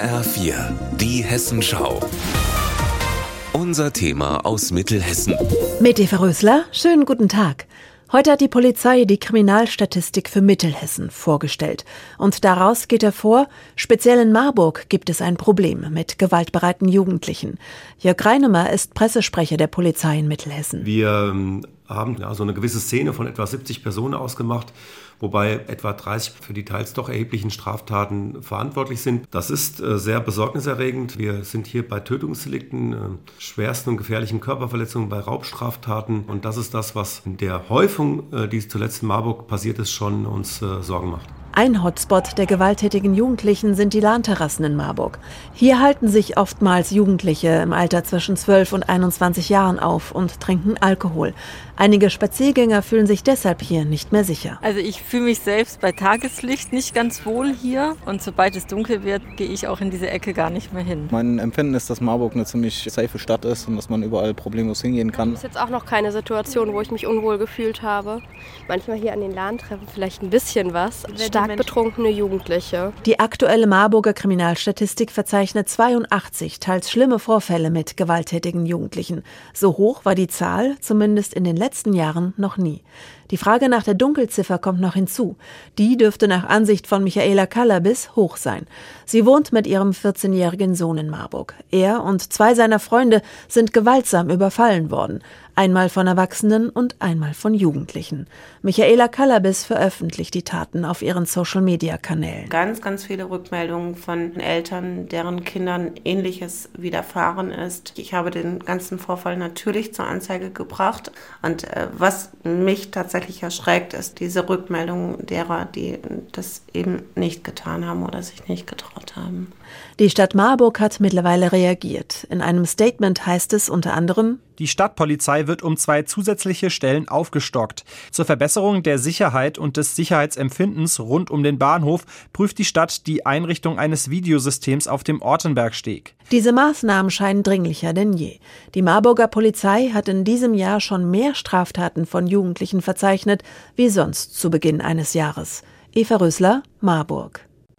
HR4, die Hessenschau. Unser Thema aus Mittelhessen. Mit Eva Rösler, schönen guten Tag. Heute hat die Polizei die Kriminalstatistik für Mittelhessen vorgestellt. Und daraus geht hervor, speziell in Marburg gibt es ein Problem mit gewaltbereiten Jugendlichen. Jörg Reinemer ist Pressesprecher der Polizei in Mittelhessen. Wir haben ja, so eine gewisse Szene von etwa 70 Personen ausgemacht, wobei etwa 30 für die teils doch erheblichen Straftaten verantwortlich sind. Das ist äh, sehr besorgniserregend. Wir sind hier bei Tötungsdelikten, äh, schwersten und gefährlichen Körperverletzungen, bei Raubstraftaten. Und das ist das, was in der Häufung, äh, die zuletzt in Marburg passiert ist, schon uns äh, Sorgen macht. Ein Hotspot der gewalttätigen Jugendlichen sind die Lahnterrassen in Marburg. Hier halten sich oftmals Jugendliche im Alter zwischen 12 und 21 Jahren auf und trinken Alkohol. Einige Spaziergänger fühlen sich deshalb hier nicht mehr sicher. Also ich fühle mich selbst bei Tageslicht nicht ganz wohl hier und sobald es dunkel wird, gehe ich auch in diese Ecke gar nicht mehr hin. Mein Empfinden ist, dass Marburg eine ziemlich safe Stadt ist und dass man überall problemlos hingehen kann. Das ist jetzt auch noch keine Situation, wo ich mich unwohl gefühlt habe. Manchmal hier an den Lahntreffen vielleicht ein bisschen was. Stark betrunkene Jugendliche. Die aktuelle Marburger Kriminalstatistik verzeichnet 82 teils schlimme Vorfälle mit gewalttätigen Jugendlichen. So hoch war die Zahl, zumindest in den letzten Jahren, noch nie. Die Frage nach der Dunkelziffer kommt noch hinzu. Die dürfte nach Ansicht von Michaela Kalabis hoch sein. Sie wohnt mit ihrem 14-jährigen Sohn in Marburg. Er und zwei seiner Freunde sind gewaltsam überfallen worden. Einmal von Erwachsenen und einmal von Jugendlichen. Michaela Kalabis veröffentlicht die Taten auf ihren Social-Media-Kanälen. Ganz, ganz viele Rückmeldungen von Eltern, deren Kindern Ähnliches widerfahren ist. Ich habe den ganzen Vorfall natürlich zur Anzeige gebracht. Und äh, was mich tatsächlich erschreckt, ist diese Rückmeldung derer, die das eben nicht getan haben oder sich nicht getraut haben. Die Stadt Marburg hat mittlerweile reagiert. In einem Statement heißt es unter anderem, die Stadtpolizei wird um zwei zusätzliche Stellen aufgestockt. Zur Verbesserung der Sicherheit und des Sicherheitsempfindens rund um den Bahnhof prüft die Stadt die Einrichtung eines Videosystems auf dem Ortenbergsteg. Diese Maßnahmen scheinen dringlicher denn je. Die Marburger Polizei hat in diesem Jahr schon mehr Straftaten von Jugendlichen verzeichnet wie sonst zu Beginn eines Jahres. Eva Rösler, Marburg.